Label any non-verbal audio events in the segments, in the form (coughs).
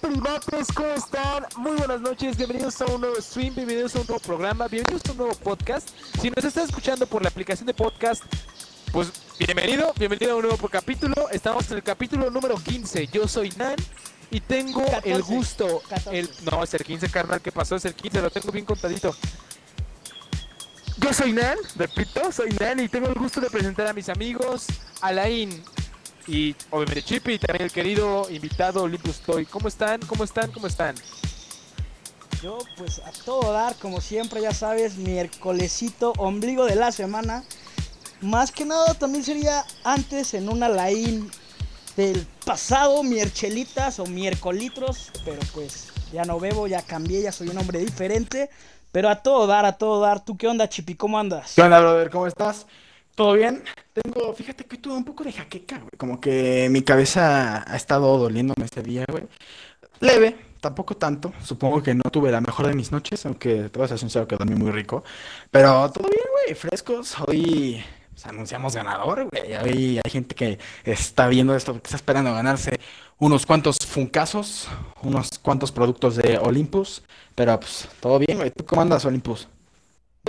primates, ¿cómo están? Muy buenas noches, bienvenidos a un nuevo stream, bienvenidos a un nuevo programa, bienvenidos a un nuevo podcast. Si nos estás escuchando por la aplicación de podcast, pues bienvenido, bienvenido a un nuevo capítulo. Estamos en el capítulo número 15. Yo soy Nan y tengo el 14, gusto. 14. El, no, es el 15, carnal. ¿Qué pasó? Es el 15, lo tengo bien contadito. Yo soy Nan, repito, soy Nan y tengo el gusto de presentar a mis amigos Alain y obviamente Chippy y también el querido invitado Olympus Toy. ¿Cómo están? ¿Cómo están? ¿Cómo están? Yo, pues a todo dar, como siempre, ya sabes, miércolesito, ombligo de la semana. Más que nada, también sería antes en una laín del pasado, mierchelitas o miércolitros. Pero pues ya no bebo, ya cambié, ya soy un hombre diferente. Pero a todo dar, a todo dar. ¿Tú qué onda, Chipi? ¿Cómo andas? ¿Qué onda, brother? ¿Cómo estás? ¿Todo bien? Tengo, fíjate que tuve un poco de jaqueca, güey. Como que mi cabeza ha estado doliéndome este día, güey. Leve, tampoco tanto. Supongo que no tuve la mejor de mis noches, aunque te voy a ser que dormí muy rico. Pero todo bien, güey, frescos. Hoy pues, anunciamos ganador, güey. Hoy hay gente que está viendo esto, que está esperando ganarse unos cuantos funcazos, unos cuantos productos de Olympus. Pero pues, todo bien, güey. ¿Tú cómo andas, Olympus?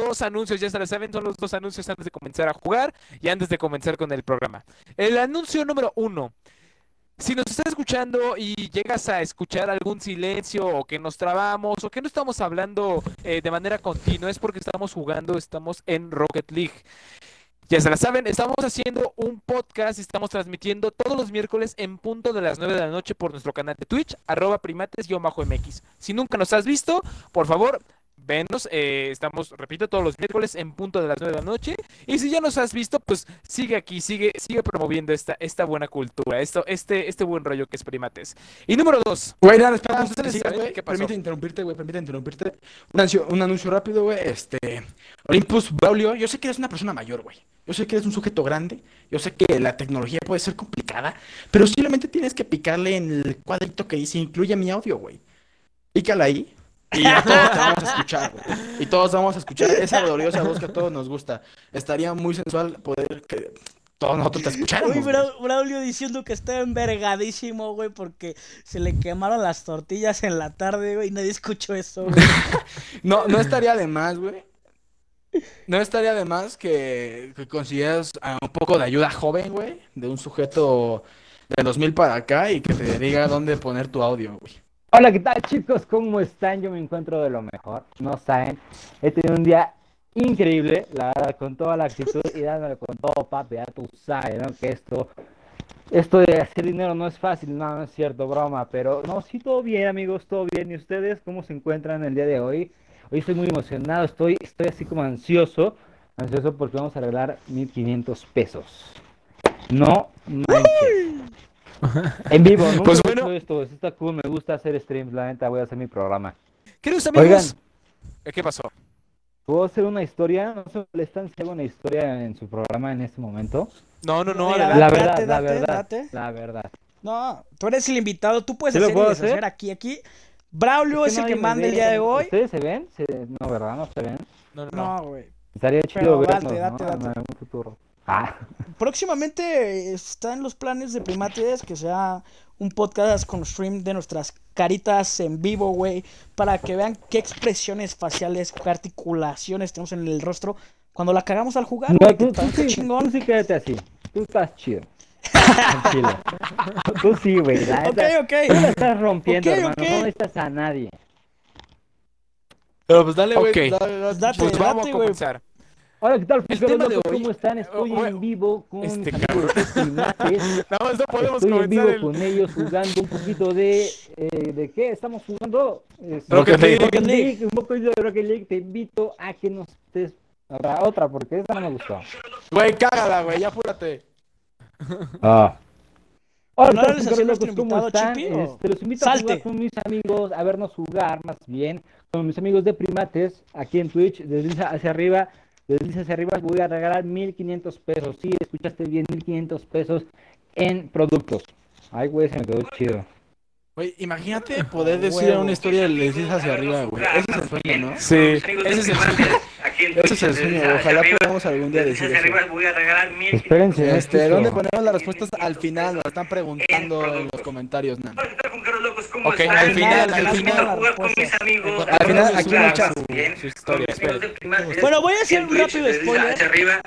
Dos anuncios, ya se lo saben, son los dos anuncios antes de comenzar a jugar y antes de comenzar con el programa. El anuncio número uno. Si nos estás escuchando y llegas a escuchar algún silencio o que nos trabamos o que no estamos hablando eh, de manera continua, es porque estamos jugando, estamos en Rocket League. Ya se la saben, estamos haciendo un podcast y estamos transmitiendo todos los miércoles en punto de las 9 de la noche por nuestro canal de Twitch, arroba primates-mx. Si nunca nos has visto, por favor, venos. eh, estamos, repito, todos los miércoles en punto de las 9 de la noche. Y si ya nos has visto, pues sigue aquí, sigue, sigue promoviendo esta, esta buena cultura, esto, este, este buen rollo que es primates. Y número dos. Güey, nada, espera, Ah. Permite interrumpirte, güey, permite interrumpirte. Un anuncio, un anuncio rápido, güey. Este. Olympus Braulio, yo sé que eres una persona mayor, güey. Yo sé que eres un sujeto grande. Yo sé que la tecnología puede ser complicada. Pero simplemente tienes que picarle en el cuadrito que dice incluye mi audio, güey. Pícala ahí. (laughs) Y ya todos te vamos a (laughs) escuchar, güey. Y todos vamos a escuchar esa gloriosa voz que a todos nos gusta. Estaría muy sensual poder que todos nosotros te escucháramos. Uy. Bra- Braulio diciendo que está envergadísimo, güey, porque se le quemaron las tortillas en la tarde, güey, y nadie escuchó eso, güey. (laughs) No, no estaría de más, güey. No estaría de más que, que consideras a un poco de ayuda joven, güey, de un sujeto de 2000 para acá y que te diga dónde poner tu audio, güey. Hola, ¿qué tal chicos? ¿Cómo están? Yo me encuentro de lo mejor. No saben, he tenido un día increíble, la verdad, con toda la actitud y dándole con todo, papi. Ya tú sabes, ¿no? Que esto, esto de hacer dinero no es fácil, no, no es cierto, broma. Pero no, sí, todo bien, amigos, todo bien. ¿Y ustedes cómo se encuentran el día de hoy? Hoy estoy muy emocionado, estoy, estoy así como ansioso, ansioso porque vamos a regalar 1500 pesos. No manches. (laughs) En vivo, nunca Pues bueno. esto, esto está cool, me gusta hacer streams, la neta, voy a hacer mi programa. Queridos amigos. Oigan. Eh, ¿Qué pasó? ¿Puedo hacer una historia? ¿No se molestan si hago una historia en su programa en este momento? No, no, no. Mira. La date, verdad, la verdad, date. la verdad. No, tú eres el invitado, tú puedes ¿Sí lo hacer puedo hacer? aquí, aquí. Braulio es, que el que manda el día de hoy. ¿Ustedes se ven? Se- No, ¿verdad? No se ven. No, no, no. No, güey. Estaría chido date, vernos, date, ¿no? date. En algún futuro. Ah, Próximamente está en los planes de Primates que sea un podcast con stream de nuestras caritas en vivo, güey, para que vean qué expresiones faciales, qué articulaciones tenemos en el rostro cuando la cagamos al jugar, no, güey, que tú, tú sí, chingón. tú sí quédate así. Tú estás chido. (laughs) Tranquilo. Tú sí, güey. Ok, ok. Tú la estás rompiendo, Ok, hermano. ok. No necesitas a nadie. Pero pues dale, güey, güey. Ok. Date, Pues vamos date, a comenzar. Hola, ¿qué tal? El futuros tema de locos? hoy- ¿Cómo están? Estoy Oh, en vivo con este mis amigos Primates. Nada más no podemos Estoy en vivo el... con ellos jugando un poquito de... eh, ¿De qué? Estamos jugando... Rocket League. Rocket League, Un poco de Rocket League. Te invito a que nos estés... Habrá otra, porque esa no me gustó. Güey, cágala, güey, ya apúrate. (laughs) Ah. Hola, ¿No ¿qué tal, eres futuros así locos? ¿Cómo invitado, están? Chipi, o? Este, los invito a jugar con mis amigos, a vernos jugar, más bien, con mis amigos de Primates, aquí en Twitch, desliza hacia arriba, desliza hacia arriba, voy a regalar 1500 pesos. Sí, escuchaste bien, 1500 pesos en productos. Ay, güey, se me quedó chido. Güey, imagínate poder decir una historia y le dices hacia arriba, güey. Ese es el sueño, ¿no? Sí, ese es el sueño. Ese es el sueño, ojalá podamos algún día decir hacia eso. arriba voy a regalar 1500 Espérense. Este. ¿dónde ponemos las respuestas? Al final, nos están preguntando en los comentarios, Nan. Hola, Ok, están? al final, al final. con mis amigos. Al final, aquí bien, Su historia, con. Bueno, voy a hacer un Twitch, rápido spoiler. Hacia arriba,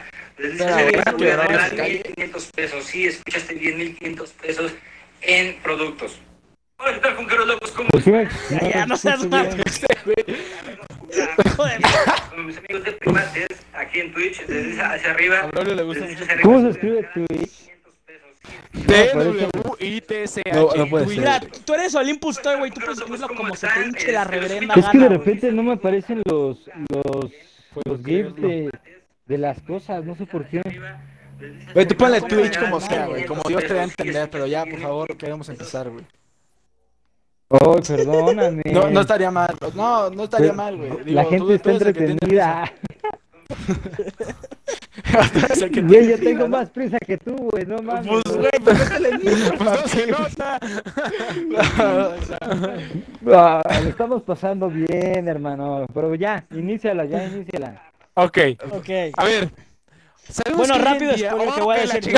ese calle. 1500 pesos. Sí, escuchaste bien, 1500 pesos en productos. Hola, ¿qué tal, Junqueros Locos? ¿Cómo Pues me- están? Ya no seas. Joder. Con mis amigos de primates, aquí en Twitch, desde hacia arriba. A Braulio le gusta desde mucho. hacia ¿Cómo se escribe regalar Twitch? 500 pesos. Sí, D-W-I-T-C-H. No, no puede Twitch. Mira, tú eres Olympus Toy, güey. Tú puedes escribirlo como se te hinche la reverenda Es que de gana, repente no me aparecen los los, los GIFs de, de las cosas, no sé por qué. Güey, tú ponle ¿Cómo Twitch como sea, güey? Como Dios te da a entender, pero ya, por favor, queremos empezar, güey. Oh, perdóname. No, no estaría mal. No, no estaría mal, güey. Digo, La gente tú está entretenida. (laughs) que (laughs) Güey, tiene yo tengo más prisa que tú, güey, no mames. Pues, güey, (laughs) pues miedo. Pues (laughs) no se nota. Lo estamos pasando bien, hermano. Pero ya, iníciala, ya, iníciala. Ok, Ok. a ver. ¿sabemos Bueno, rápido día- spoiler que Oh, voy a decir.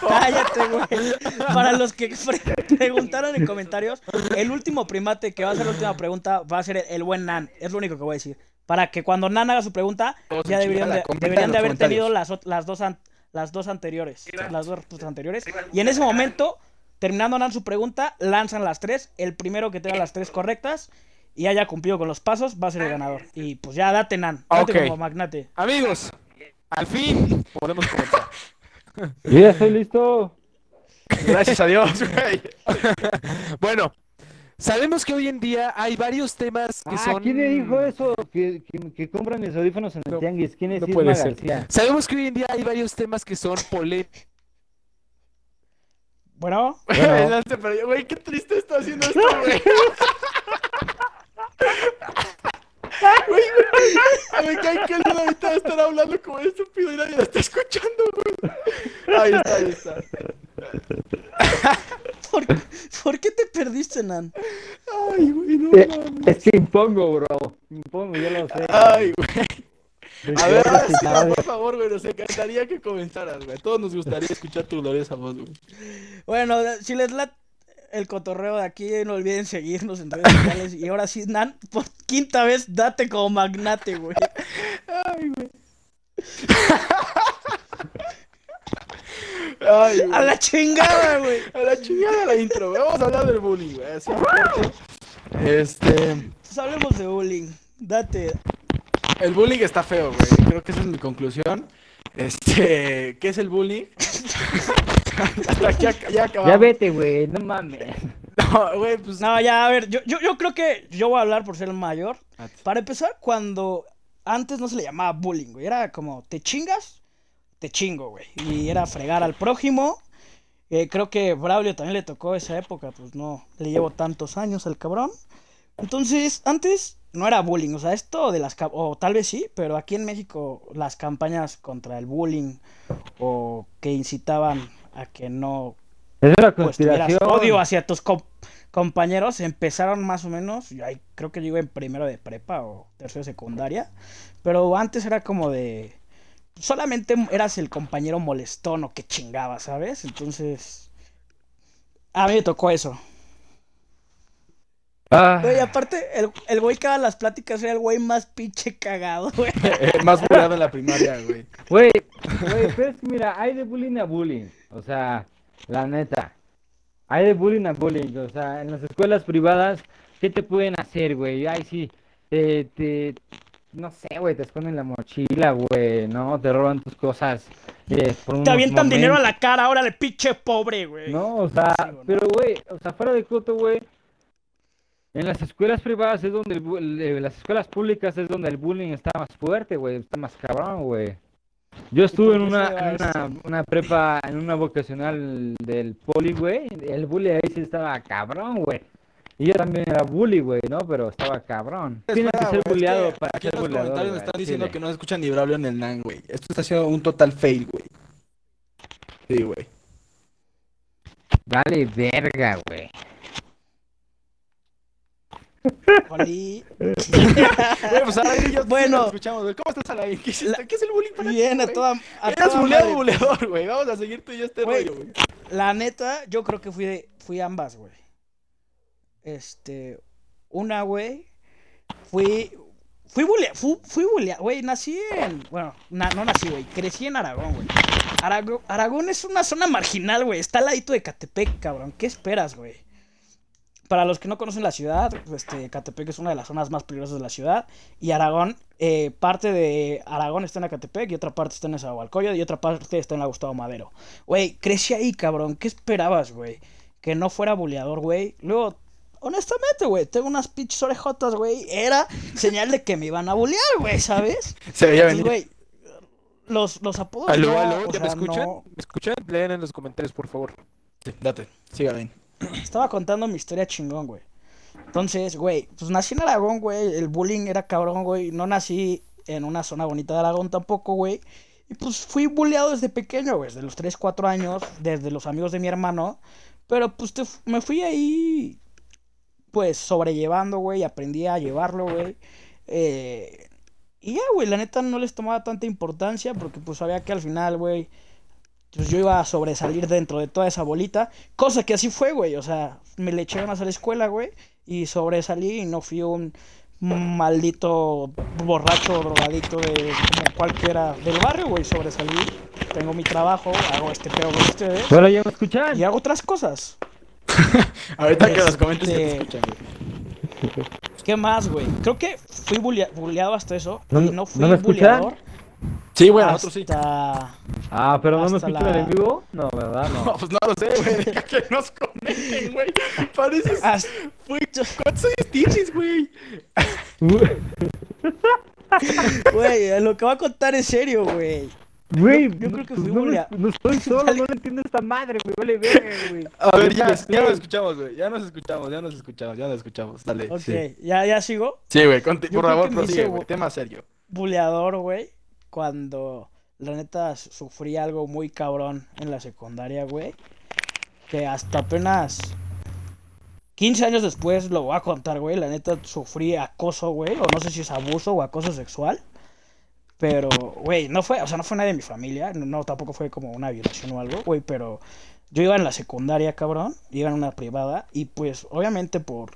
Cállate, güey. Para los que pre- preguntaron en comentarios, el último primate que va a hacer la última pregunta va a ser el, el buen Nan. Es lo único que voy a decir. Para que cuando Nan haga su pregunta, Todos ya deberían de, deberían de haber tenido las, las, dos an- las dos anteriores. Las dos respuestas anteriores. Y en ese momento, terminando Nan su pregunta, lanzan las tres. El primero que tenga las tres correctas y haya cumplido con los pasos va a ser el ganador. Y pues ya date, Nan. Date como magnate. Amigos, al fin podemos comenzar. Yo (laughs) ya estoy listo. Gracias a Dios, güey. (laughs) Bueno, sabemos que hoy en día hay varios temas que Ah, son. ¿quién le dijo eso? Que, que, que compran mis audífonos en el No, tianguis. ¿Quién es no Isma puede ser. García? Sabemos que hoy en día hay varios temas que son polémicos. Bueno, Bueno. (laughs) Perdió. Güey, qué triste está haciendo esto, (laughs) güey. Güey, güey. Me cae que él ahorita va a estar hablando como estúpido y nadie lo está escuchando, güey. Ahí está, ahí está. ¿Por, por qué te perdiste, Nan? Ay, güey, no Eh, mames. Es que impongo, bro. Impongo, yo lo sé. Ay, güey. A ver, sí, por favor, güey, nos encantaría que comenzaras, güey. Todos nos gustaría escuchar tu gloriosa voz, güey. Bueno, si les late el cotorreo de aquí, no olviden seguirnos en redes sociales. Y ahora sí, Nan, por quinta vez, date como magnate, güey. Ay, güey. Ay. A la chingada, (laughs) güey. A la chingada la intro. Vamos a hablar del bullying, güey. Este. Pues hablemos de bullying. Date. El bullying está feo, güey. Creo que esa es mi conclusión. Este. ¿Qué es el bullying? (laughs) Ya vete, güey, no mames. No, güey, pues. No, ya, a ver, yo, yo, yo creo que yo voy a hablar por ser el mayor. Para empezar, cuando antes no se le llamaba bullying, güey. Era como, te chingas, te chingo, güey. Y era fregar al prójimo. Eh, creo que Braulio también le tocó esa época, pues no le llevo tantos años al cabrón. Entonces, antes no era bullying, o sea, esto de las... O tal vez sí, pero aquí en México las campañas contra el bullying o que incitaban a que no Es una pues conspiración. odio hacia tus com- compañeros empezaron más o menos, yo ahí creo que llego en primero de prepa o tercero de secundaria, pero antes era como de solamente eras el compañero molestón o que chingaba, ¿sabes? Entonces a mí me tocó eso. Ah, Güey, aparte el, el güey que daba las pláticas era el güey más pinche cagado, güey. (laughs) Eh, más burlado en la primaria, güey. Güey, güey, pero es que mira, hay de bullying a bullying. O sea, la neta. Hay de bullying a bullying. O sea, en las escuelas privadas, ¿qué te pueden hacer, güey? Ay, sí, te, te, no sé, güey, te esconden la mochila, güey, ¿no? Te roban tus cosas. eh, por Te avientan dinero a la cara, ahora el pinche pobre, güey. No, o sea, pero güey, o sea, fuera de coto, güey. En las escuelas privadas es donde el, eh, las escuelas públicas es donde el bullying está más fuerte, güey, está más cabrón, güey. Yo estuve en una, en una, una prepa, en una vocacional del poli, güey. El bully ahí sí estaba cabrón, güey. Y yo también era bully, güey, ¿no? Pero estaba cabrón. Tienes que ser güey, es bulleado que para aquí en los bulleador, comentarios me están diciendo chile. que no se escucha ni Braulio ni el Nan, güey. Esto está siendo un total fail, güey. Sí, güey. Vale, verga, güey. Oli. (laughs) Güey, pues y yo Bueno. nos escuchamos, güey. ¿Cómo estás, Alain? ¿Qué, hiciste? ¿Qué es el bullying para ti, Bien, a toda, a Eras toda buleado, madre. buleador, güey. Vamos a seguir tú y yo este Güey. rollo, güey. La neta, yo creo que fui, de- fui ambas, güey. Este, una, güey, fui, fui bulea, fui, fui güey, nací en, bueno, no nací, güey, crecí en Aragón, güey. Arago- Aragón es una zona marginal, güey, está al ladito de Catepec, cabrón, ¿qué esperas, güey? Para los que no conocen la ciudad, este, Catepec es una de las zonas más peligrosas de la ciudad. Y Aragón, eh, parte de Aragón está en Acatepec y otra parte está en Nezahualcóyotl y otra parte está en la Gustavo Madero. Güey, crecí ahí, cabrón. ¿Qué esperabas, güey? Que no fuera buleador, güey. Luego, honestamente, güey, tengo unas pinches orejotas, güey. Era señal de que me iban a bulear, güey, ¿sabes? (laughs) Se veía venir. güey, los, los apodos. Aló, ya, aló, ¿ya me escuchan? no- ¿Me escuchan? Leen en los comentarios, por favor. Sí, date. Siga, Alain. (clears throat) Estaba contando mi historia chingón, güey. Entonces, güey, pues nací en Aragón, güey. El bullying era cabrón, güey. No nací en una zona bonita de Aragón tampoco, güey. Y pues fui bulleado desde pequeño, güey. Desde los 3, 4 años. Desde los amigos de mi hermano. Pero pues te- me fui ahí, pues sobrellevando, güey. Aprendí a llevarlo, güey. Eh, y ya, güey, la neta no les tomaba tanta importancia porque pues sabía que al final, güey, pues yo iba a sobresalir dentro de toda esa bolita. Cosa que así fue, güey. O sea, me le eché ganas a la escuela, güey. Y sobresalí y no fui un maldito borracho drogadito de como cualquiera del barrio, güey. Sobresalí. Tengo mi trabajo, hago este pedo con ustedes. Bueno, ya me escuchan. Y hago otras cosas. (laughs) Ahorita que los Este- comentes que te escuchan, güey. ¿Qué más, güey? Creo que fui bulea- bulleado hasta eso. ¿No- y no fui no me escuchan? bulleador Sí, güey, nosotros sí. hasta... Ah, pero no me Hasta escuchan la- en vivo. No, ¿verdad? No, (laughs) No. pues no lo sé, güey. Deja que nos conecten, güey. Pareces. hasta- Güey, ¿cuántos años tienes, güey? (laughs) Güey, lo que voy a contar es serio, güey. Güey, yo creo que pues fui no, me- bulea- no estoy (laughs) solo, no entiendo esta madre, güey. Vale, (laughs) güey. A ver, ya, ya nos escuchamos, güey. Ya nos escuchamos, ya nos escuchamos, ya nos escuchamos. Dale. Ok, Sí, ¿ya, ya sigo. Sí, güey, por favor, prosigue, güey. Tema serio. buleador, güey, cuando la neta sufrí algo muy cabrón en la secundaria, güey. Que hasta apenas 15 años después lo voy a contar, güey. La neta sufrí acoso, güey. O no sé si es abuso o acoso sexual. Pero, güey, no fue, o sea, no fue nadie de mi familia. No, tampoco fue como una violación o algo, güey. Pero yo iba en la secundaria, cabrón. Iba en una privada. Y pues, obviamente, por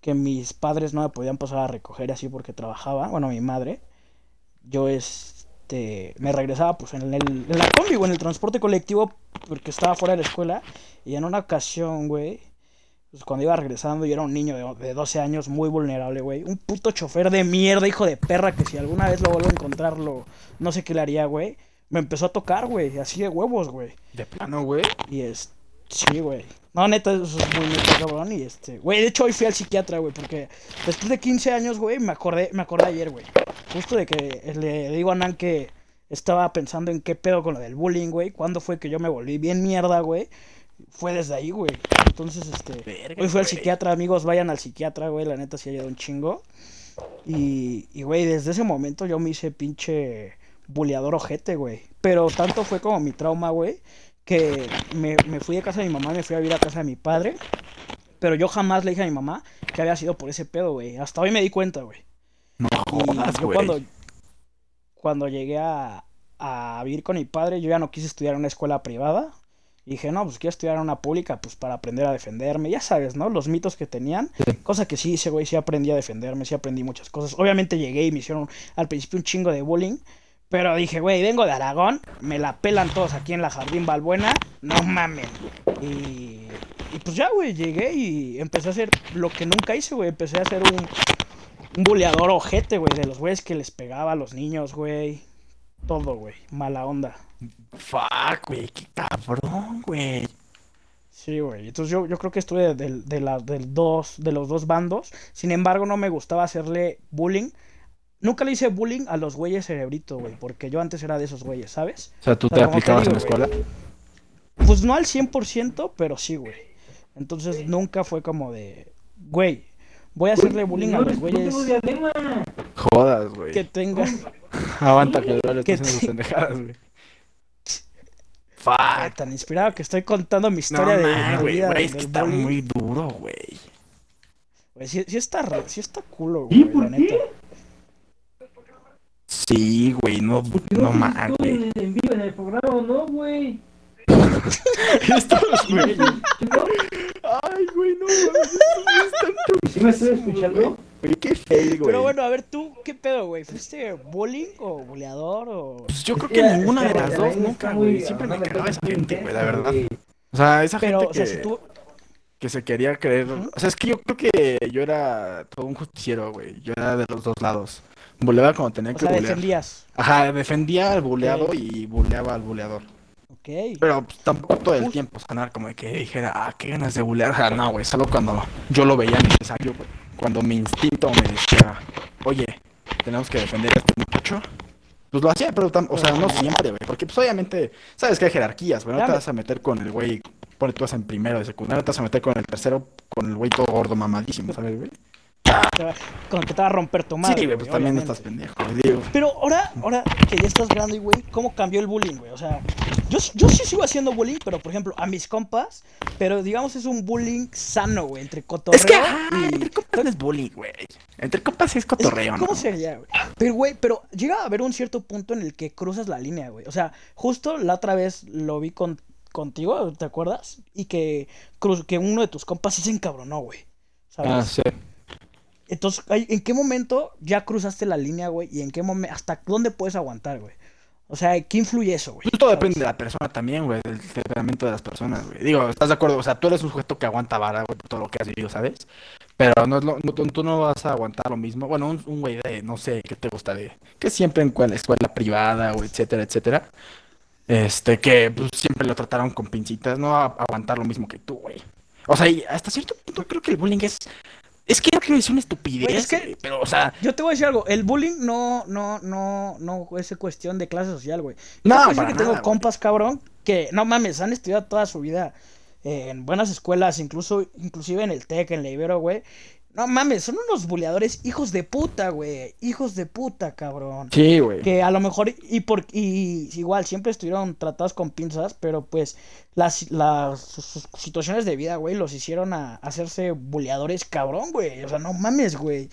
que mis padres no me podían pasar a recoger así porque trabajaba. Bueno, mi madre yo este me regresaba pues en, el, en la combi o en el transporte colectivo porque estaba fuera de la escuela y en una ocasión, güey, pues cuando iba regresando yo era un niño de, de 12 años muy vulnerable, güey, un puto chofer de mierda, hijo de perra que si alguna vez lo vuelvo a encontrarlo, no sé qué le haría, güey, me empezó a tocar, güey, así de huevos, güey. De plano, güey. Y es. Sí, güey. No, neta, eso es muy neta, cabrón. Y este. Güey, de hecho, hoy fui al psiquiatra, güey. Porque después de 15 años, güey, me acordé, me acordé ayer, güey. Justo de que le digo a Nan que estaba pensando en qué pedo con lo del bullying, güey. ¿Cuándo fue que yo me volví bien mierda, güey? Fue desde ahí, güey. Entonces, este. Verga, hoy fui al psiquiatra, amigos. Vayan al psiquiatra, güey. La neta sí ha ayudado un chingo. Y, y, güey, desde ese momento yo me hice pinche buleador ojete, güey. Pero tanto fue como mi trauma, güey, que me, me fui de casa de mi mamá, me fui a vivir a casa de mi padre. Pero yo jamás le dije a mi mamá que había sido por ese pedo, güey. Hasta hoy me di cuenta, güey. No Y jodas, yo güey. cuando, cuando llegué a, a vivir con mi padre, yo ya no quise estudiar en una escuela privada. Y dije, no, pues quiero estudiar en una pública, pues para aprender a defenderme. Ya sabes, ¿no? Los mitos que tenían. Cosa que sí hice, güey, sí aprendí a defenderme, sí aprendí muchas cosas. Obviamente llegué y me hicieron al principio un chingo de bullying. Pero dije, güey, vengo de Aragón, me la pelan todos aquí en la Jardín Balbuena, no mamen. Y, y pues ya, güey, llegué y empecé a hacer lo que nunca hice, güey. Empecé a hacer un, un buleador ojete, güey, de los güeyes que les pegaba a los niños, güey. Todo, güey, mala onda. Fuck, güey, qué cabrón, güey. Sí, güey. Entonces yo, yo creo que estuve del, de, la, del dos, de los dos bandos. Sin embargo, no me gustaba hacerle bullying. Nunca le hice bullying a los güeyes cerebrito, güey. Porque yo antes era de esos güeyes, ¿sabes? O sea, tú O sea, te aplicabas en la digo, escuela. güey. Pues no al 100%, pero sí, güey. Entonces nunca fue como de, güey, voy a hacerle bullying a los güeyes Jodas, güey. que tengan... (laughs) Aguanta (laughs) que que estoy haciendo sus te- pendejadas, güey. Ay, Fuck. tan inspirado que estoy contando mi No, historia de, man, de güey, vida güey, es que está bullying. muy duro, güey. güey. Sí, sí está, sí está culo, ¿Y güey, por la neta. qué? Sí, güey, no, no estoy güey. en vivo en el programa o no, güey. (laughs) Estos güeyes. ¿No? Ay, güey, no mames. ¿Sí me estoy escuchando? Güey, qué fail, güey. Pero bueno, a ver, tú, ¿qué pedo, güey? ¿Fuiste bullying o buleador o...? Pues yo creo que ninguna de las la dos nunca, güey. Siempre me cagaba esa gente, güey, la verdad. güey. O sea, esa Pero, gente o sea, que, si tú... que se quería creer. O sea, es que yo creo que yo era todo un justiciero, güey. Yo era de los dos lados. Buleaba cuando tenía O que sea, bulear. defendías. Ajá, defendía al buleado y buleaba al buleador. Ok. Pero pues, tampoco todo el Uf. tiempo, o sea, nada como de que dijera, ah, qué ganas de bulear. O sea, no, güey, solo cuando yo lo veía necesario, güey. Cuando mi instinto me decía, oye, tenemos que defender a este muchacho. Pues lo hacía, pero, o sea, no siempre, güey. Porque, pues, obviamente, sabes que hay jerarquías, güey. No te vas a meter con el güey, pone tú vas en primero de secundaria, no te vas a meter con el tercero, con el güey todo gordo, mamadísimo, ¿sabes, güey? Te va- Con que te va a romper tu madre, Sí, güey, pues también obviamente. estás pendejo. Digo, Pero ahora, ahora que ya estás grande, güey, ¿cómo cambió el bullying, güey? O sea, yo, yo sí sigo haciendo bullying, pero por ejemplo, a mis compas, pero digamos es un bullying sano, güey, entre cotorreo es que, ah, y... entre compas no es bullying, güey. Entre compas es Es que, cotorreo, ¿Cómo ¿no? sería, güey? Pero, güey, pero llega a haber un cierto punto en el que cruzas la línea, güey. O sea, justo la otra vez lo vi con, contigo, ¿te acuerdas? Y que, cruz, que uno de tus compas sí se encabronó, güey. ¿Sabes? Ah, sí. Entonces, ¿en qué momento ya cruzaste la línea, güey? ¿Y en qué momento, hasta dónde puedes aguantar, güey? O sea, ¿qué influye eso, güey? Todo depende de la persona también, güey, del temperamento de las personas, güey. Digo, ¿estás de acuerdo? O sea, tú eres un sujeto que aguanta vara, güey, por todo lo que has vivido, ¿sabes? Pero no es lo, tú no vas a aguantar lo mismo. Bueno, un, güey de, no sé, ¿qué te gusta de? Que siempre en cual- escuela privada, o etcétera, etcétera. Este, que pues, siempre lo trataron con pincitas, no va a aguantar lo mismo que tú, güey. O sea, y hasta cierto punto creo que el bullying es... Es que decir una estupidez, es que- pero, o sea... Yo te voy a decir algo, el bullying no, no, no, no es cuestión de clase social, güey. No, para que tengo nada, güey. compas, cabrón, que no mames, han estudiado toda su vida en buenas escuelas, incluso, inclusive en el TEC, en la Ibero, güey. No mames, son unos buleadores hijos de puta, güey. Hijos de puta, cabrón. Sí, güey. Que a lo mejor, y por y igual, siempre estuvieron tratados con pinzas, pero pues las, las sus- sus situaciones de vida, güey, los hicieron a, hacerse buleadores cabrón, güey. O sea, no mames, güey.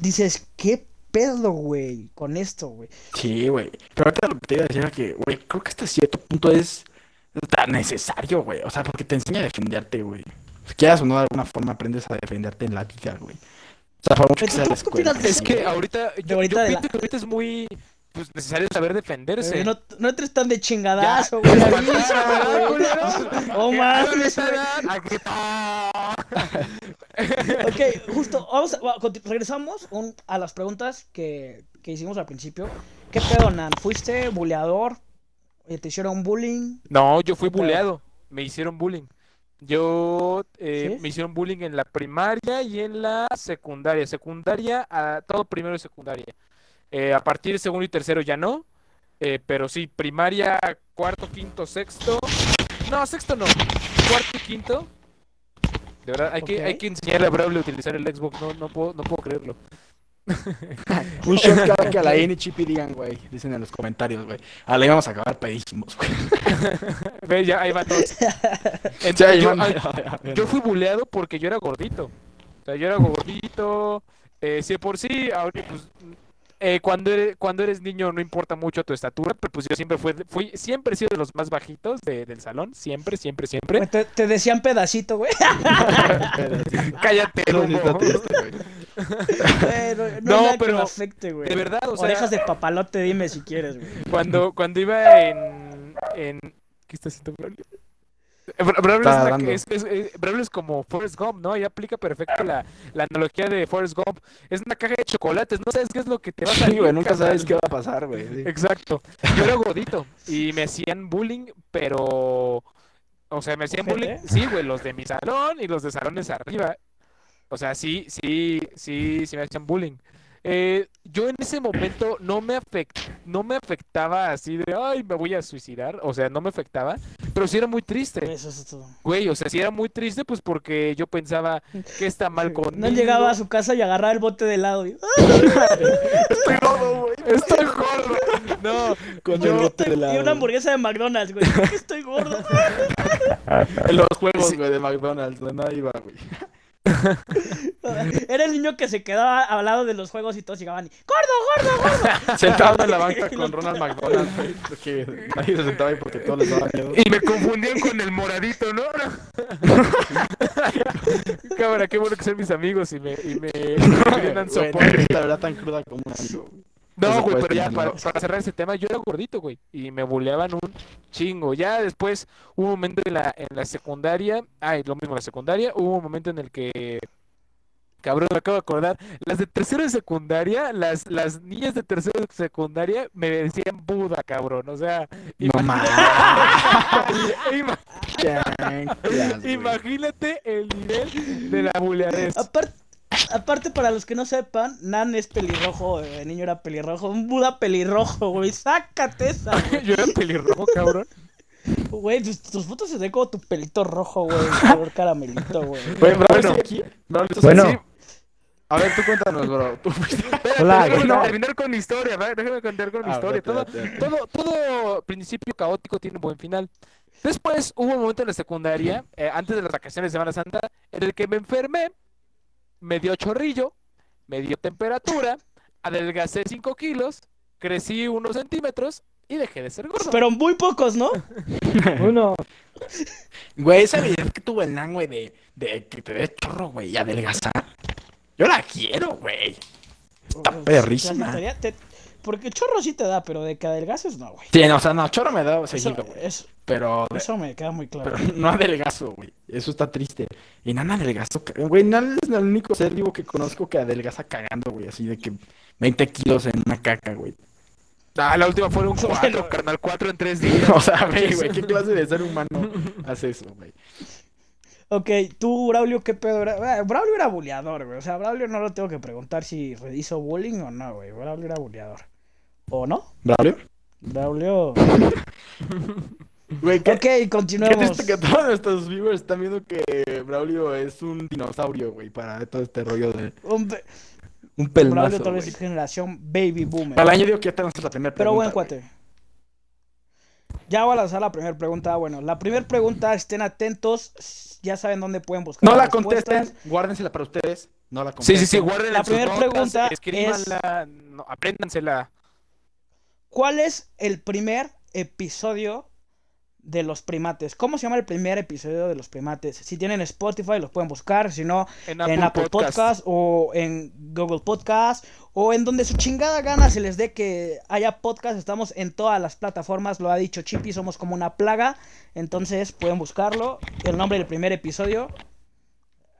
Dices, ¿qué pedo, güey, con esto, güey? Sí, güey. Pero ahorita lo que te iba a decir era que, güey, creo que hasta cierto punto es tan necesario, güey. O sea, porque te enseña a defenderte, güey. Quieras o no, de alguna forma aprendes a defenderte en la vida, güey. O sea, por mucho que sea la ¿Tú qué escuela. opinas de Es que güey? ahorita, yo, ahorita yo la- que ahorita es muy pues, necesario saber defenderse. Eh, no, no entres tan de chingadazo, güey. (laughs) Oh, ¿Qué mames. (laughs) (laughs) Ok, justo, vamos a, regresamos un- a las preguntas que, que hicimos al principio. ¿Qué pedo, Nan? ¿Fuiste buleador? ¿Te hicieron bullying? No, yo fui buleado. Me hicieron bullying. Yo eh, ¿Sí? me hicieron bullying en la primaria y en la secundaria. Secundaria, a, todo primero y secundaria. Eh, a partir de segundo y tercero ya no. eh, pero sí, primaria, cuarto, quinto, sexto. No, sexto no. Cuarto y quinto. De verdad, hay, que, hay que enseñarle a Braulio a utilizar el Xbox. No, no, puedo, no puedo creerlo. Un shot cada que a la N y Chippy digan, güey. Dicen en los comentarios, güey. A la íbamos a acabar pedísimos, güey. (laughs) Ve, ya, ahí va todo. Ya, Entonces, yo, (laughs) fui buleado porque yo era gordito. O sea, yo era gordito. Eh, si de por sí, ahora, pues, eh, cuando, eres, cuando eres niño no importa mucho tu estatura, pero pues yo siempre fui, fui siempre he sido de los más bajitos de- del salón. Siempre, siempre, siempre. Te, te decían pedacito, güey. (laughs) Cállate, Eso sí está (laughs) No, no, No, hay nada que pero me afecte, güey. De verdad, o sea, Orejas de papalote, dime si quieres, güey. cuando, cuando iba en, en... ¿Qué está haciendo Braulio? Eh, Bra- Braulio, Está es, la- dando. es- es- eh, Braulio es como Forrest Gump, ¿no? Ahí aplica perfecto la, la analogía de Forrest Gump. Es una caja de chocolates, no sabes qué es lo que te va a salir. Sí, güey, nunca sabes qué va a pasar, güey. sí. Exacto. Yo era gordito y me hacían bullying, pero... O sea, me hacían bullying, sí, güey, los de mi salón y los de salones arriba. O sea, sí, sí, sí, sí me hacían bullying. Eh, yo en ese momento no me afect, no me afectaba así de, ay, me voy a suicidar. O sea, no me afectaba, pero sí era muy triste. Eso es todo. Güey, o sea, sí era muy triste, pues porque yo pensaba que está mal conmigo. No llegaba a su casa y agarraba el bote de helado. y- Estoy gordo, güey. Estoy gordo. No, Con yo- el bote de Y helado. una hamburguesa de McDonald's, güey. Estoy gordo. (laughs) En los juegos, güey, de McDonald's, de nada iba, güey. (laughs) Era el niño que se quedaba al lado de los juegos y todos llegaban y ¡Gordo, gordo, gordo! (laughs) Sentado en la banca (laughs) con Ronald McDonald. Porque nadie se sentaba ahí porque todos les daba miedo. Y me confundían con el moradito, ¿no? Cámara, qué bueno que sean mis amigos y me, y me, me soporte. La verdad tan cruda como un amigo. No, güey, pero ya para, para cerrar ese tema, yo era gordito, güey, y me buleaban un chingo. Ya después hubo un momento en la, en la secundaria, ay, lo mismo en la secundaria, hubo un momento en el que, cabrón, me acabo de acordar, las de tercero de secundaria, las, las niñas de tercero de secundaria me decían Buda, cabrón, o sea, No imagínate, (laughs) imagínate el nivel de la buleadez. Aparte, aparte, para los que no sepan, Nan es pelirrojo, eh, el niño era pelirrojo, un Buda pelirrojo, güey. Sácate esa, güey. (laughs) Yo era pelirrojo, cabrón. Güey, tus, tus fotos se ven como tu pelito rojo, güey. (laughs) Color caramelito, güey. Bueno. aquí. Bueno. A ver, tú cuéntanos, bro. Tú Espérate, Hola, déjame terminar con mi historia, ¿va? déjame contar con mi Ah, historia. Todo, todo, todo principio caótico tiene un buen final. Después hubo un momento en la secundaria, eh, antes de las vacaciones de Semana Santa, en el que me enfermé, me dio chorrillo, me dio temperatura, (laughs) adelgacé 5 kilos, crecí unos centímetros y dejé de ser gordo. Pero muy pocos, ¿no? (laughs) Uno. Güey, esa habilidad que tuvo el nan, güey, de, de que te dé chorro, güey, y adelgazar. Yo la quiero, güey. Está perrísima. Te- Porque chorro sí te da, pero de que adelgaces no, güey. Sí, no, o sea, no, chorro me da Eso, seguido, güey. eso, Pero, eso me queda muy claro. pero (laughs) no adelgazo, güey. Eso está triste. Y Nan adelgazó, güey. Nan es el único ser vivo que conozco que adelgaza cagando, güey. Así de que 20 kilos en una caca, güey. Ah, la última fue un Bueno. 4, carnal, 4 en 3 días. (laughs) O sea, güey, güey, ¿qué (laughs) clase de ser humano hace eso, güey? Ok, tú, Braulio, ¿qué pedo era? Eh, Braulio era buleador, güey. O sea, Braulio no lo tengo que preguntar si hizo bullying o no, güey. Braulio era buleador. ¿O no? ¿Braulio? Braulio. (laughs) Güey, ¿qué, Ok, qué continuemos. triste que todos nuestros viewers están viendo que Braulio es un dinosaurio, güey, para todo este rollo de Un pe- un Braulio tal vez es generación baby boomer. Para el año digo que ya tenemos la primera Pero buen pregunta, cuate. Ya voy a lanzar la primera pregunta. Bueno, la primera pregunta, estén atentos. Ya saben dónde pueden buscar. No las la contesten, guárdensela para ustedes. No la Sí, contesten. sí, sí, guárdenla La primera pregunta escríbanla, no, apréndansela. ¿Cuál es el primer episodio de los primates? ¿Cómo se llama el primer episodio de los primates? Si tienen Spotify, los pueden buscar. Si no, En en Apple Podcast. Podcast o en Google Podcast o en donde su chingada gana se les dé que haya podcast. Estamos en todas las plataformas, lo ha dicho Chippy, somos como una plaga. Entonces pueden buscarlo. El nombre del primer episodio.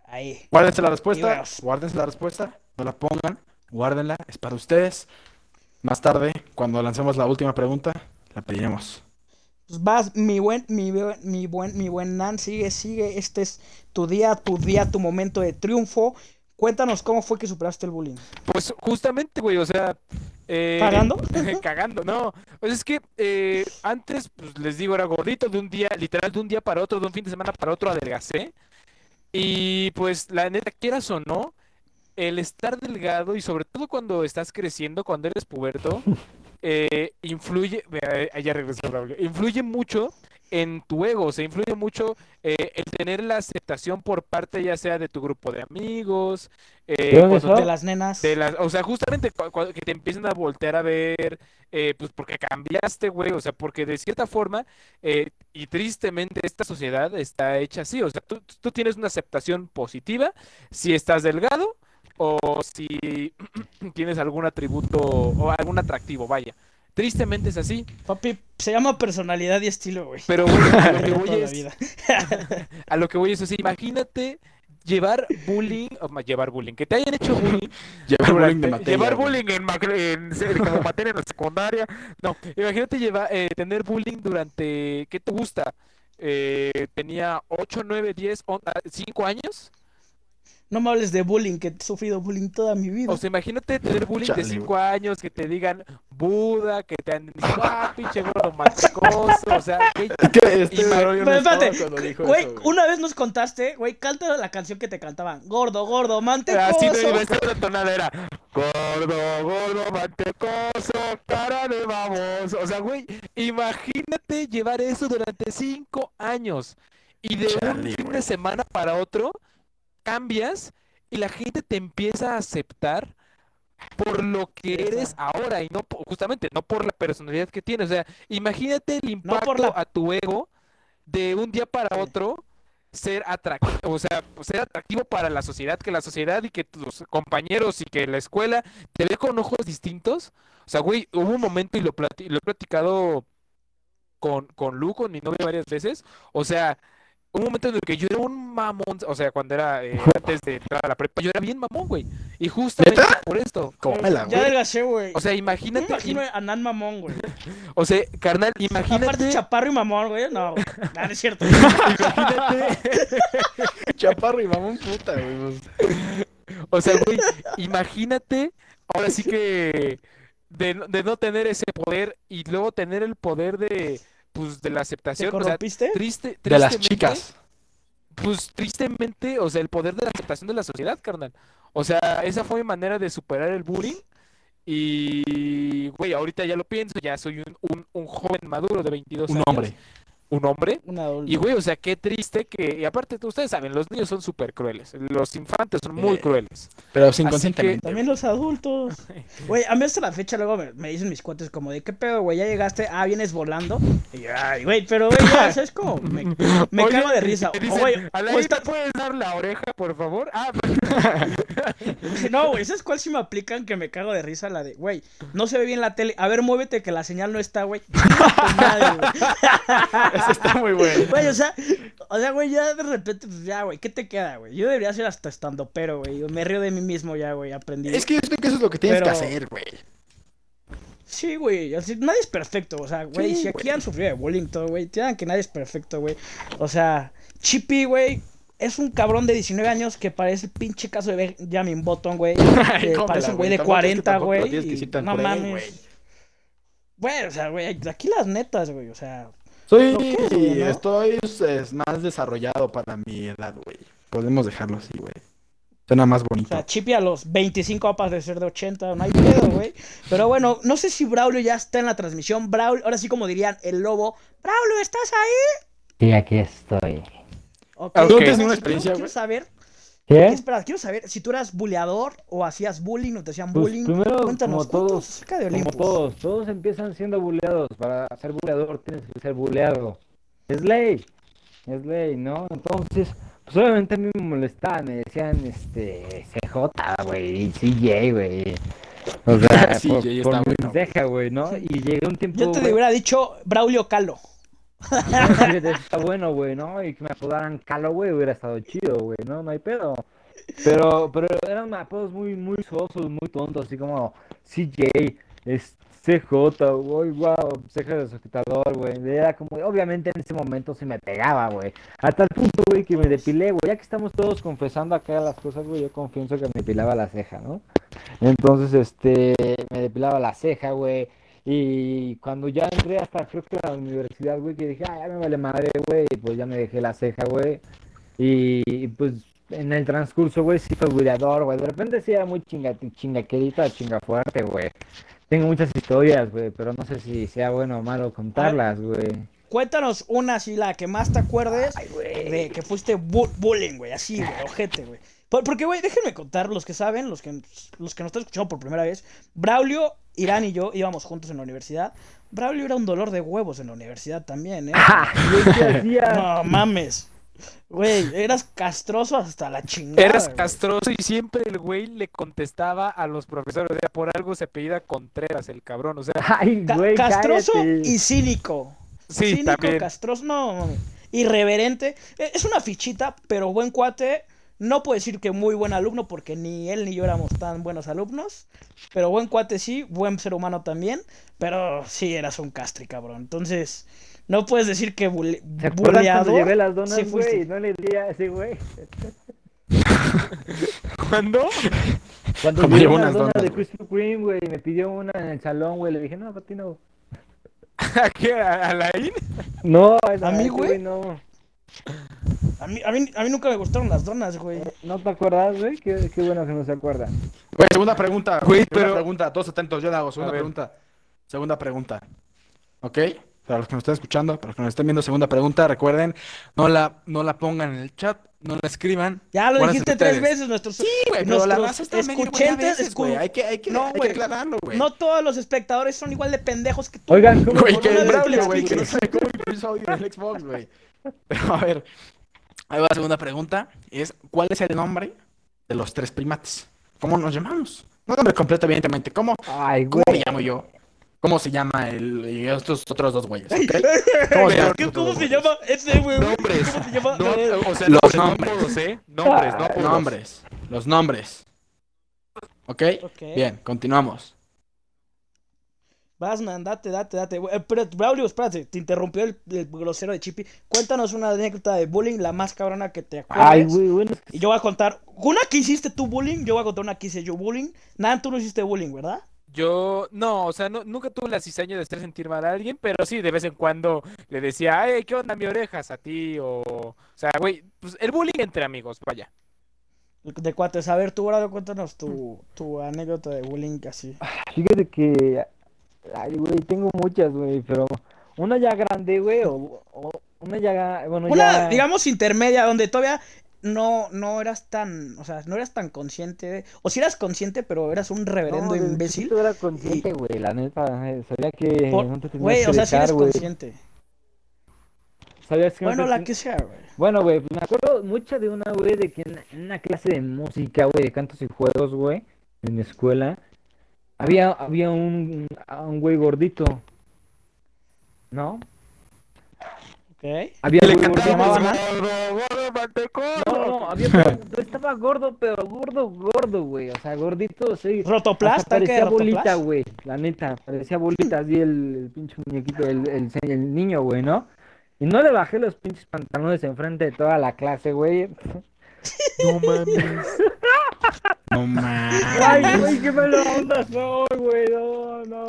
Ahí. Guárdense la respuesta, guárdense la respuesta, no la pongan, guárdenla, es para ustedes. Más tarde, cuando lancemos la última pregunta, la pediremos. Pues vas, mi buen, mi buen, mi buen, mi buen Nan, sigue, sigue. Este es tu día, tu día, tu momento de triunfo. Cuéntanos cómo fue que superaste el bullying. Pues justamente, güey, o sea... eh, ¿Cagando? (laughs) cagando, no. Pues es que eh, antes, pues les digo, era gordito de un día, literal de un día para otro, de un fin de semana para otro, adelgacé. Y pues la neta, quieras o no, el estar delgado y sobre todo cuando estás creciendo, cuando eres puberto, (laughs) eh, influye, eh, ya regresó influye mucho en tu ego, o sea, influye mucho eh, el tener la aceptación por parte ya sea de tu grupo de amigos, eh, ¿De cuando las nenas. de las, o sea, justamente cu- cu- que te empiezan a voltear a ver, eh, pues porque cambiaste, güey, o sea, porque de cierta forma, eh, y tristemente esta sociedad está hecha así, o sea, tú, tú tienes una aceptación positiva si estás delgado o si (clears throat) tienes algún atributo o algún atractivo, vaya. Tristemente es así, Papi, se llama personalidad y estilo, güey. pero güey, a lo que (laughs) voy es, (laughs) a lo que voy es así, imagínate llevar bullying, llevar bullying, que te hayan hecho bullying (laughs) Llevar bullying de durante- materia. llevar güey. bullying en, en se- como materia en la secundaria. No, imagínate llevar, eh, tener bullying durante, ¿qué te gusta? Eh, tenía 8, 9, 10, 5 años. No me hables de bullying, que he sufrido bullying toda mi vida. O sea, imagínate tener bullying de Chale, 5 años, que te digan Buda, que te anden diciendo, ah, pinche gordo mantecoso. O sea, Es (laughs) que este Y Pero espérate, cuando dijo Güey, eso, güey. una vez nos contaste, güey, canta la canción que te cantaban. Gordo, gordo, mantecoso. así no iba a estar la tonadera. Gordo, gordo, mantecoso, cara de baboso. O sea, güey, imagínate llevar eso durante cinco años. Y de un Chale, fin güey. de semana para otro, cambias y la gente te empieza a aceptar por lo que eres ahora y no justamente no por la personalidad que tienes. O sea, imagínate el No por impacto la- a tu ego de un día para otro ser atractivo, o sea, ser atractivo para la sociedad, que la sociedad y que tus compañeros y que la escuela te ve con ojos distintos. O sea, güey, hubo un momento y lo, plati- lo he platicado con, con Lu, con mi novia varias veces. O sea, un momento en el que yo era un mamón, o sea, cuando era eh, (laughs) antes de entrar a la prepa, yo era bien mamón, güey. Y justamente por esto. Cómela, Ya adelgacé, güey. O sea, imagínate, imagino im- a Nan mamón, güey. (laughs) o sea, carnal, Aparte imagínate, chaparro y mamón, güey. No, güey. Nah, no es cierto. (laughs) imagínate, Chaparro y mamón puta, güey. pues. o sea, güey, imagínate, ahora sí que de, no- de no tener ese poder y luego tener el poder de, pues, de la ¿Te aceptación, o sea, corrompiste? triste, De las chicas. Pues tristemente, o sea, el poder de la aceptación de la sociedad, carnal. O sea, esa fue mi manera de superar el bullying. Y, güey, ahorita ya lo pienso, ya soy un, un, un joven maduro de 22 Un años. Un hombre. Un adulto. Y, güey, o sea, qué triste que... Y aparte, ustedes saben, los niños son súper crueles. Los infantes son muy Eh, crueles. Pero que- inconscientemente. También los adultos. (laughs) Güey, a mí hasta la fecha luego me, me dicen mis cuates como de, ¿qué pedo, güey? ¿Ya llegaste? Ah, vienes volando. Y yo, ay, güey, pero, güey, ya, ¿sabes cómo? Me, me (laughs) Oye, cago de risa. O, dicen, güey, "A la o Ida, está- puedes dar la oreja, por favor? Ah, (laughs) No, güey, ¿sabes cuál sí me aplican que me cago de risa? La de, güey, no se ve bien la tele. A ver, muévete que la señal no está, güey. Eso está muy bueno. Güey, o sea, o sea, güey, ya de repente, pues ya, güey, ¿qué te queda, güey? Yo debería ser hasta estando pero, güey. Yo me río de mí mismo ya, güey, aprendí. Es que yo creo que eso es lo que tienes Pero- que hacer, güey. Sí, güey, así, nadie es perfecto, o sea, güey, Sí, si aquí güey. han sufrido de bullying todo, güey, tienen que nadie es perfecto, güey. O sea, Chippy, güey, es un cabrón de 19 años que parece el pinche caso de Benjamin Button, güey. (laughs) Parece un güey de tampoco es que 40, tampoco lo güey. que No mames. güey. Güey, o sea, güey, aquí las netas, güey, o sea. Soy, estoy es, más desarrollado para mi edad, güey. Podemos dejarlo así, güey. Suena más O bonito. sea, Chippy a los 25 va a de ser de 80, no hay pedo, güey. Pero bueno, no sé si Braulio ya está en la transmisión. Braulio, ahora sí como dirían el lobo. Braulio, ¿estás ahí? Sí, aquí estoy. Ok. Ah, ¿Tú tienes una Quiero- experiencia, Quiero güey? saber, ¿Qué? espera, quiero saber si tú eras buleador o hacías bullying o te hacían Pues bullying. primero, Cuéntanos, como todos, acerca de como todos, todos empiezan siendo buleados. Para ser buleador tienes que ser buleado. Es ley, es ley, ¿no? Entonces, pues obviamente a mí me molestaban, me decían, este, CJ, güey, CJ, güey. O sea, (laughs) por, por mi bueno. ceja, güey, ¿no? Y llegué un tiempo, Yo te hubiera dicho Braulio Calo. (laughs) Está bueno, güey, ¿no? Y que me apodaran Calo, güey, hubiera estado chido, güey, ¿no? No hay pedo. Pero, pero eran apodos muy, muy sosos, muy tontos, así como CJ, es CJ, güey, wow, ceja de sujetador, güey. Era como, obviamente en ese momento se me pegaba, güey. Hasta el punto, güey, que me depilé, güey. Ya que estamos todos confesando acá las cosas, güey, yo confieso que me depilaba la ceja, ¿no? Entonces, este, me depilaba la ceja, güey. Y cuando ya entré hasta, creo que a la universidad, güey, que dije, ah, ya me vale madre, güey, y pues ya me dejé la ceja, güey. Y, y, pues en el transcurso, güey, sí fue buleador, güey. De repente sí era muy chinga, chingaquerita, chinga fuerte, güey. Tengo muchas historias, güey, pero no sé si sea bueno o malo contarlas, güey. Cuéntanos una así, la que más te acuerdes Ay, de que fuiste bu- bullying, güey, así, güey, ojete, güey. Por- Porque, güey, déjenme contar, los que saben, los que, los que nos están escuchando por primera vez, Braulio, Irán y yo íbamos juntos en la universidad. Braulio era un dolor de huevos en la universidad también, ¿eh? Ah, (laughs) güey, ¿qué hacía? No mames. Güey, eras castroso hasta la chingada. Eras güey. castroso y siempre el güey le contestaba a los profesores. O sea, por algo se apellida Contreras, el cabrón. O sea, (laughs) Ay, Ca- güey, castroso cállate. y cínico. sí, cínico, también. castroso, no, mami. irreverente. E- Es una fichita, pero buen cuate. No puedo decir que muy buen alumno, porque ni él ni yo éramos tan buenos alumnos. Pero buen cuate sí, buen ser humano también. Pero sí, eras un castri, cabrón. Entonces, no puedes decir que bule- ¿Se acuerdan buleador. cuando llevé las donas, sí fuiste. güey? No le di a ese güey. (laughs) ¿Cuándo? Cuando llevé llevó unas unas donas donas, de güey. Krispy Kreme, güey, me pidió una en el salón, güey. Le dije, no, para ti no. (laughs) ¿A qué? ¿A a la IN? No, esa- ¿A mí, güey? no. A mí, a, mí, a mí nunca me gustaron las donas, güey. ¿No te acuerdas, güey? Qué, qué bueno que no se acuerda. Güey, segunda pregunta. Güey, segunda pero- pregunta, todos atentos, yo la hago. Segunda pregunta. Segunda pregunta. ¿Ok? Para los que nos estén escuchando, para los que nos estén viendo, segunda pregunta, recuerden, no la, no la pongan en el chat, no la escriban. Ya lo dijiste tres ustedes. veces, nuestros, Sí, güey, pero la nuestros raza está güey, veces, Hay que, hay que, No, hay que güey. aclararlo, güey. No todos los espectadores son igual de pendejos que tú. Oigan, ¿cómo Güey, que el Braulio, güey, que no sabe cómo audio en el Xbox, güey. (laughs) Pero a ver, ahí va la segunda pregunta. Es, ¿cuál es el nombre de los tres primates? ¿Cómo nos llamamos? No nombre completo, evidentemente. ¿Cómo, Ay, cómo me llamo yo? ¿Cómo se llama el, y estos otros dos güeyes? ¿Cómo se llaman ¿Qué- estos ¿Cómo se llama ese, güey? Nombres. ¿Cómo se llama? No, o sea, Los nombres, no nombres. ¿eh? Nombres, no. Nombres. Los nombres. ¿Ok? Ok. Bien, continuamos. Vas, man, date, date, date. Eh, Pero, Braulio, espérate, te interrumpió el, el grosero de Chippy. Cuéntanos una anécdota de bullying, la más cabrona que te acuerdes. Ay, güey, bueno, Y yo voy a contar una que hiciste tú bullying, yo voy a contar una que hice yo bullying. Nan, tú no hiciste bullying, ¿verdad? Yo, no, o sea, no- nunca tuve la cizaña de hacer sentir mal a alguien, pero sí, de vez en cuando le decía, ay, ¿qué onda mi orejas a ti? O, o sea, güey, pues el bullying entre amigos, vaya. De cuates. A ver, tú, Braulio, cuéntanos tu, tu anécdota de bullying así. Fíjate que, ay, güey, tengo muchas, güey, pero una ya grande, güey, o, o una ya, bueno, Una, ya... digamos, intermedia, donde todavía no, no eras tan, o sea, no eras tan consciente, de- o si eras consciente, pero eras un reverendo No, imbécil. chiquito era consciente, güey, la neta, eh, sabía que Por- no te tenías Güey, o sea, si eres güey, consciente. sabías que no Bueno, te la que sea, güey. Bueno, güey, me acuerdo mucho de una, güey, de que en una clase de música, güey, de cantos y juegos, güey, en mi escuela, había, había un, un güey gordito, ¿no? Ok. Había un Le güey gordito, gordo, gordo, mantecón. No, no, había, pero estaba gordo, pero gordo, gordo, güey, o sea, gordito, sí. Rotoplas, Hasta tanque de parecía bolita, güey, la neta, parecía bolita, así el, el pinche muñequito, el, el, el niño, güey, ¿no? Y no le bajé los pinches pantalones enfrente de toda la clase, güey. (laughs) No mames. No mames. Ay, güey, qué mala onda soy, güey, no, no.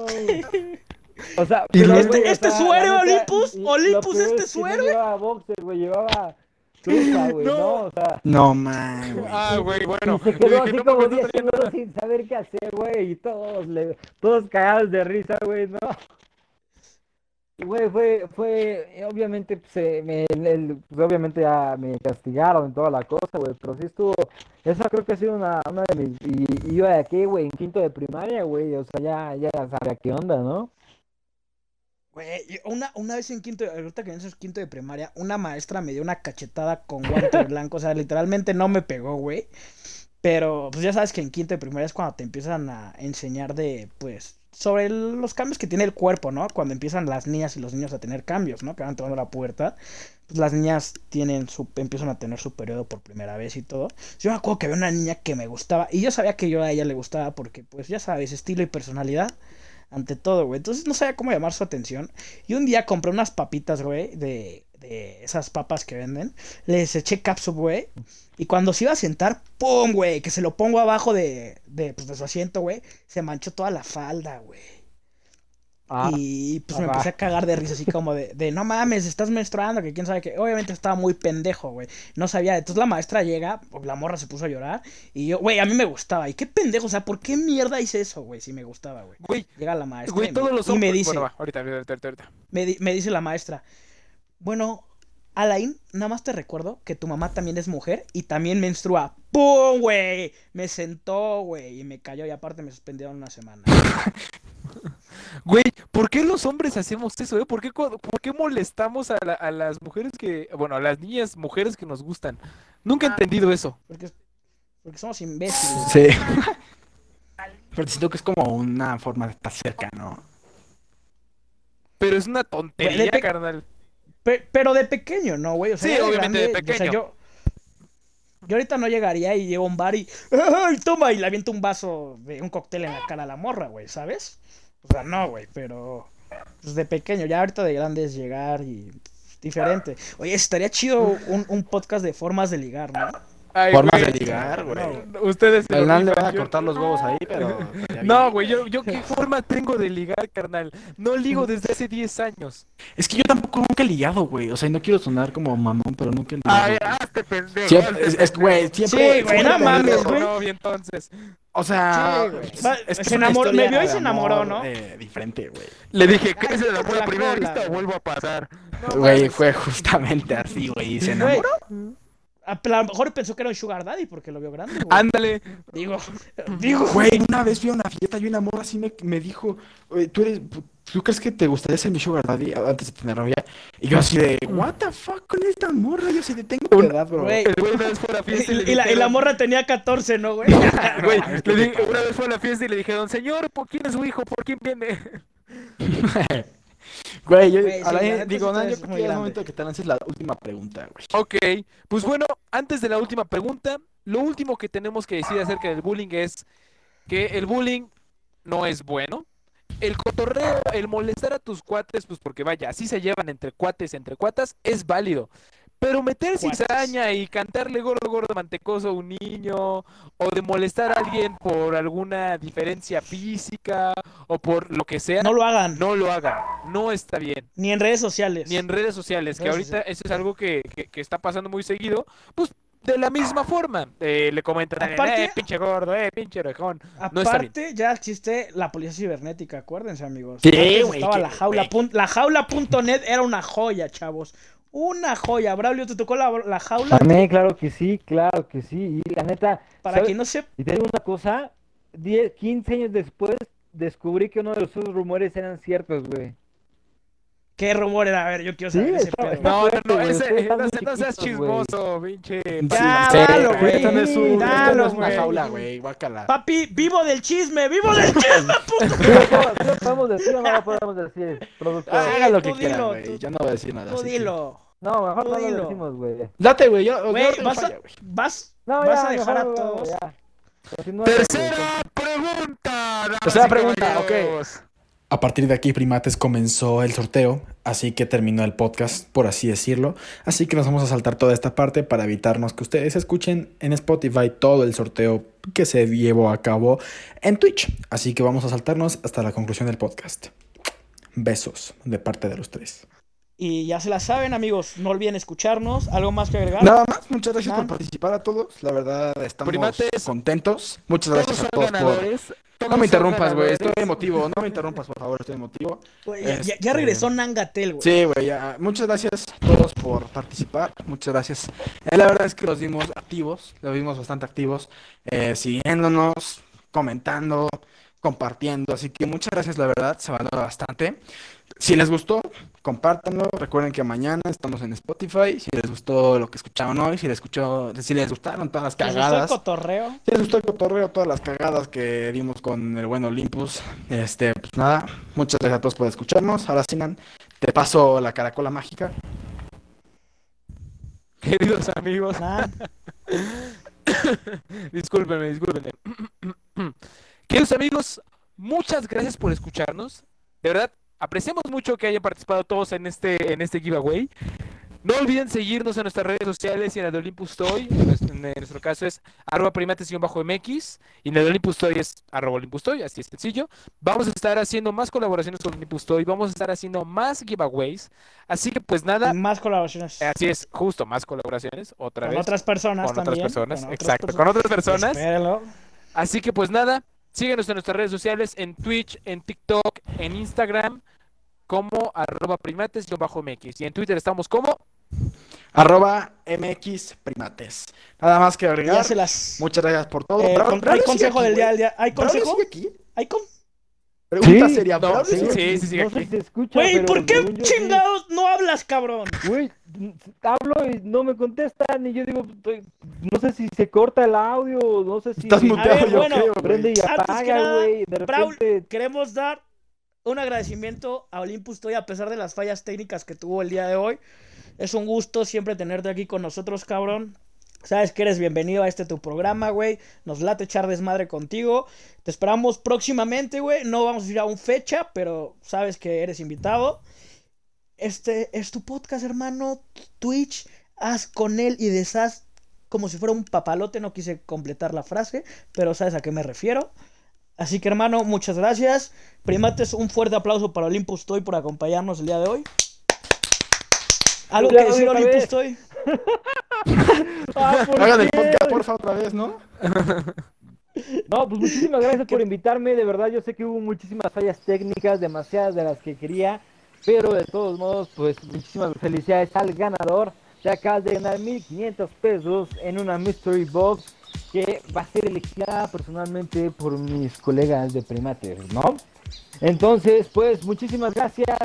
O sea, Y pero, luego- güey, o ¿Este sea, suero, Olympus? Olympus, ¿este es que suero? No llevaba boxer, güey, llevaba truza, (laughs) güey, No. ¿no? O sea, No mames. Ah, güey, bueno. y se quedó así no como mames, no 10 traía nada. segundos sin saber qué hacer, güey, y todos, le, todos cagados de risa, güey, ¿no? Y, Güey, fue, fue, eh, obviamente, pues, eh, me, el- pues, obviamente ya me castigaron y toda la cosa, güey, pero sí estuvo, esa creo que ha sido una, una de mis, y, y yo de aquí, güey, en quinto de primaria, güey, o sea, ya, ya sabía qué onda, ¿no? Güey, una, una vez en quinto, ahorita que en quinto de primaria, una maestra me dio una cachetada con guante (laughs) blanco, o sea, literalmente no me pegó, güey. Pero, pues ya sabes que en quinto de primaria es cuando te empiezan a enseñar de, pues, sobre los cambios que tiene el cuerpo, ¿no? Cuando empiezan las niñas y los niños a tener cambios, ¿no? Que van tomando la puerta. Pues las niñas tienen su, empiezan a tener su periodo por primera vez y todo. Yo me acuerdo que había una niña que me gustaba y yo sabía que yo a ella le gustaba porque, pues, ya sabes, estilo y personalidad ante todo, güey. Entonces no sabía cómo llamar su atención. Y un día compré unas papitas, güey, de, de esas papas que venden. Les eché capsup, güey. Y cuando se iba a sentar, ¡pum, güey! Que se lo pongo abajo de, de, pues, de su asiento, güey. Se manchó toda la falda, güey. Ah, y pues me empecé a cagar de risa, así como de, de no mames, estás menstruando, que quién sabe que. Obviamente estaba muy pendejo, güey. No sabía. Entonces la maestra llega, la morra se puso a llorar. Y yo, güey, a mí me gustaba. Y qué pendejo, o sea, ¿por qué mierda hice eso, güey? Si me gustaba, güey. Llega la maestra. güey, y me- y dice, Bueno, va, ahorita, ahorita, ahorita, ahorita. me, di- me dice la maestra, bueno, Alain, nada más te recuerdo que tu mamá también es mujer y también menstrua. ¡Pum, güey! Me sentó, güey, y me cayó y aparte me suspendieron una semana. (laughs) Güey, ¿por qué los hombres hacemos eso, eh? ¿Por qué, por qué molestamos a, la- a las mujeres que, bueno, a las niñas mujeres que nos gustan? Nunca he entendido eso. Porque, porque somos imbéciles. Sí. (laughs) Pero siento que es como una forma de estar cerca, ¿no? Pero es una tontería, pe- carnal. Pe- pero de pequeño, ¿no, güey? O sea, Sí, obviamente de grande, o sea, pequeño. yo, yo ahorita no llegaría y llego a un bar y ¡ay, toma! Y le aviento un vaso de un cóctel en la cara a la morra, güey, ¿sabes? O sea, no, güey, pero pues, de pequeño, ya ahorita de grande es llegar y pues, diferente. Oye, estaría chido un, un podcast de formas de ligar, ¿no? Ay, Formas güey. de ligar, güey. Ustedes se le van a cortar los huevos ahí, (laughs) pero. No, güey, yo, yo qué forma tengo de ligar, carnal. No ligo desde hace 10 años. Es que yo tampoco nunca he ligado, güey. O sea, y no quiero sonar como mamón, pero nunca he ligado. Ay, güey. hazte pendejo. Siempre, hazte es, es- güey, siempre. Sí, güey, no mames, güey. No, bien, entonces. O sea, Sí, güey. es- Va- es que se enamoró- me vio y se enamoró, amor, ¿no? eh, diferente, güey. Le dije, ¿qué es el amor a primera vista vuelvo a pasar? No Güey, fue justamente así, güey. Y se enamoró. A lo mejor pensó que era un sugar daddy porque lo vio grande, güey. Ándale. Digo, (laughs) digo, Güey, una vez fui a una fiesta y una morra así me, me dijo, "Oye, ¿tú eres, tú crees que te gustaría ser mi sugar daddy antes de tener novia? Y yo así de, what the fuck con esta morra? Yo así de, tengo tu edad, bro. Güey. El güey una vez fue a la fiesta y, le Y, y la, y la morra tenía 14, ¿no, güey? (laughs) (laughs) Una vez fue a la fiesta y le dijeron, señor, ¿por quién es su hijo? ¿Por quién viene? Güey, yo, Güey, sí, a la- neta digo, sí no, yo creo que ya es grande. momento de que te lances la última pregunta, güey. Ok, pues bueno, antes de la última pregunta, lo último que tenemos que decir acerca del bullying es que el bullying no es bueno. El cotorreo, el molestar a tus cuates, pues porque vaya, así se llevan entre cuates, entre cuatas, es válido. Pero meter cizaña y cantarle gordo, gordo, mantecoso a un niño, o de molestar a alguien por alguna diferencia física, o por lo que sea, No lo hagan. no lo hagan. No está bien Ni en redes sociales. ni en redes sociales, que ahorita eso es algo que, que- que está pasando muy seguido, pues de la misma forma, eh, le comentan, Aparte- eh, pinche gordo, eh, pinche orejón. No está bien. Aparte, ya existe la policía cibernética, acuérdense, amigos. Sí, güey, Estaba que- la jaula. pun- La jaula.net era una joya, chavos. Una joya. Braulio, ¿te tocó la, la jaula? A mí, claro que sí, claro que sí. Y la neta, Para ¿sabes? quien no sepa. Y te digo una cosa, 10, 15 años después descubrí que uno de esos rumores eran ciertos, güey. ¿Qué rumor era? A ver, yo quiero Sí, saber ese está- pedo. está- No, no, no, ese- no, seas chismoso, pinche. Ya, Sí, dalo, güey, esto no es un- Dalo, esto no es una güey. jaula, güey, guácala. Papi, vivo del chisme, vivo del (laughs) chisme, puto. ¿Sí lo, sí podemos decir o no lo podemos decir, productor? Haga lo que quieran, dilo, güey. Yo no voy a decir nada. Tú dilo. No, mejor no dilo. lo decimos, güey. Date, güey. Yo, vas vas, vas a dejar a todos. Continúa. Tercera pregunta. Tercera pregunta, ok. A partir de aquí, Primates comenzó el sorteo, así que terminó el podcast, por así decirlo. Así que nos vamos a saltar toda esta parte para evitarnos que ustedes escuchen en Spotify todo el sorteo que se llevó a cabo en Twitch. Así que vamos a saltarnos hasta la conclusión del podcast. Besos de parte de los tres. Y ya se la saben, amigos. No olviden escucharnos. ¿Algo más que agregar? Nada más, muchas gracias por participar a todos. La verdad, estamos Primates, contentos. Muchas gracias a todos por... No me interrumpas, güey. Estoy emotivo. No me interrumpas, por favor. Estoy emotivo. Ya, ya- ya Este- regresó Nangatel, güey. Sí, güey, ya. Muchas gracias a todos por participar. Muchas gracias. Eh, la verdad es que los vimos activos, los vimos bastante activos, eh, siguiéndonos, comentando, compartiendo. Así que muchas gracias, la verdad, se valora bastante. Si les gustó, compártanlo. Recuerden que mañana estamos en Spotify. Si les gustó lo que escucharon hoy, si les, escuchó, si les gustaron todas las ¿Les gustó el cagadas. cotorreo? Si les gustó el cotorreo, todas las cagadas que dimos con el buen Olympus, este, pues nada, muchas gracias a todos por escucharnos. Ahora Sinan, te paso la caracola mágica. (laughs) Queridos amigos, Nah. (coughs) discúlpenme, discúlpenme. (coughs) Queridos amigos, muchas gracias por escucharnos. De verdad, apreciamos mucho que hayan participado todos en este, en este giveaway. No olviden seguirnos en nuestras redes sociales y en la de Olympus Toy. En nuestro, caso es arroba primates-mx y en la de Olympus Toy es arroba Olympus Toy, así es sencillo. Vamos a estar haciendo más colaboraciones con Olympus Toy, vamos a estar haciendo más giveaways. Así que pues nada, Más colaboraciones. así es, justo, más colaboraciones, otra Con vez otras personas con otras también. personas, con otras exacto, personas. con otras personas. Espérenlo. Así que pues nada, síguenos en nuestras redes sociales, en Twitch, en TikTok, en Instagram, como arroba primates-mx. Y en Twitter estamos como... Arroba MX Primates. Nada más que agregar. Ya se las. Muchas gracias por todo. Eh, con- hay consejo aquí, del día al día. ¿Hay ¿Braulio consejo? aquí? ¿Hay con... Pregunta Sí. seria. No, ¿Braulio sí, sí, sí, sigue no sé aquí. si se escucha, Güey, ¿por qué según yo sí. chingados no hablas, cabrón? Güey, hablo y no me contestan y yo digo, no sé si se corta el audio, no sé si Estás A muteado, ver, yo bueno, creo. prende y apaga, güey, de Braul, repente queremos dar un agradecimiento a Olympus Toy a pesar de las fallas técnicas que tuvo el día de hoy. Es un gusto siempre tenerte aquí con nosotros, cabrón. Sabes que eres bienvenido a este tu programa, güey. Nos late echar desmadre contigo. Te esperamos próximamente, güey. No vamos a ir a un fecha, pero sabes que eres invitado. Este es tu podcast, hermano. Twitch. Haz con él y deshaz como si fuera un papalote, no quise completar la frase, pero sabes a qué me refiero. Así que hermano, muchas gracias. Primates, un fuerte aplauso para Olympus Toy por acompañarnos el día de hoy. ¿Algo Ya, que decir Olympus. Toy? (laughs) Ah, (laughs) ¿por Hagan el podcast, porfa, otra vez, ¿no? (laughs) No, pues muchísimas gracias por invitarme. De verdad, yo sé que hubo muchísimas fallas técnicas, demasiadas de las que quería. Pero de todos modos, pues muchísimas felicidades al ganador. Te acabas de ganar 1500 pesos en una Mystery Box que va a ser elegida personalmente por mis colegas de primates, ¿no? Entonces, pues muchísimas gracias.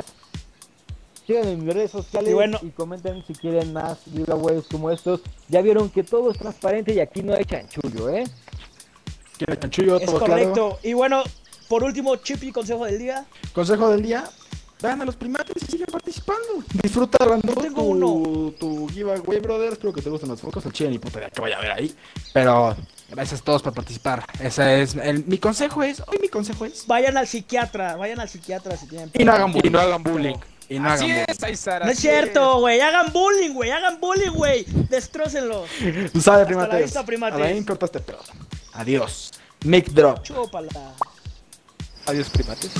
Síganme en mis redes sociales Y y, bueno. comenten si quieren más giveaways como estos. Ya vieron que todo es transparente y aquí no hay chanchullo, ¿eh? Quiero chanchullo, Es todo correcto. claro. Y bueno, por último, Chippy, consejo del día. Consejo del día. Vean a los primates y sigan participando. Disfruta tengo tu, uno. tu giveaway, brother. Espero que te gusten los focos. El chile ni puta idea que vaya a ver ahí. Pero gracias a todos por participar. Ese es el- mi consejo es, hoy mi consejo es. Vayan al psiquiatra, vayan al psiquiatra si tienen. Y no hagan Y bullying. no hagan bullying. Y no Así hagan bullying. es, Aizara. No es así cierto, güey. Hagan bullying, güey. Hagan bullying, güey. Destrócenlos. Tú sabes, la primates. vista, primates. Alain, corta este pedo. Adiós. Mic drop. Chúpala. Adiós, primates.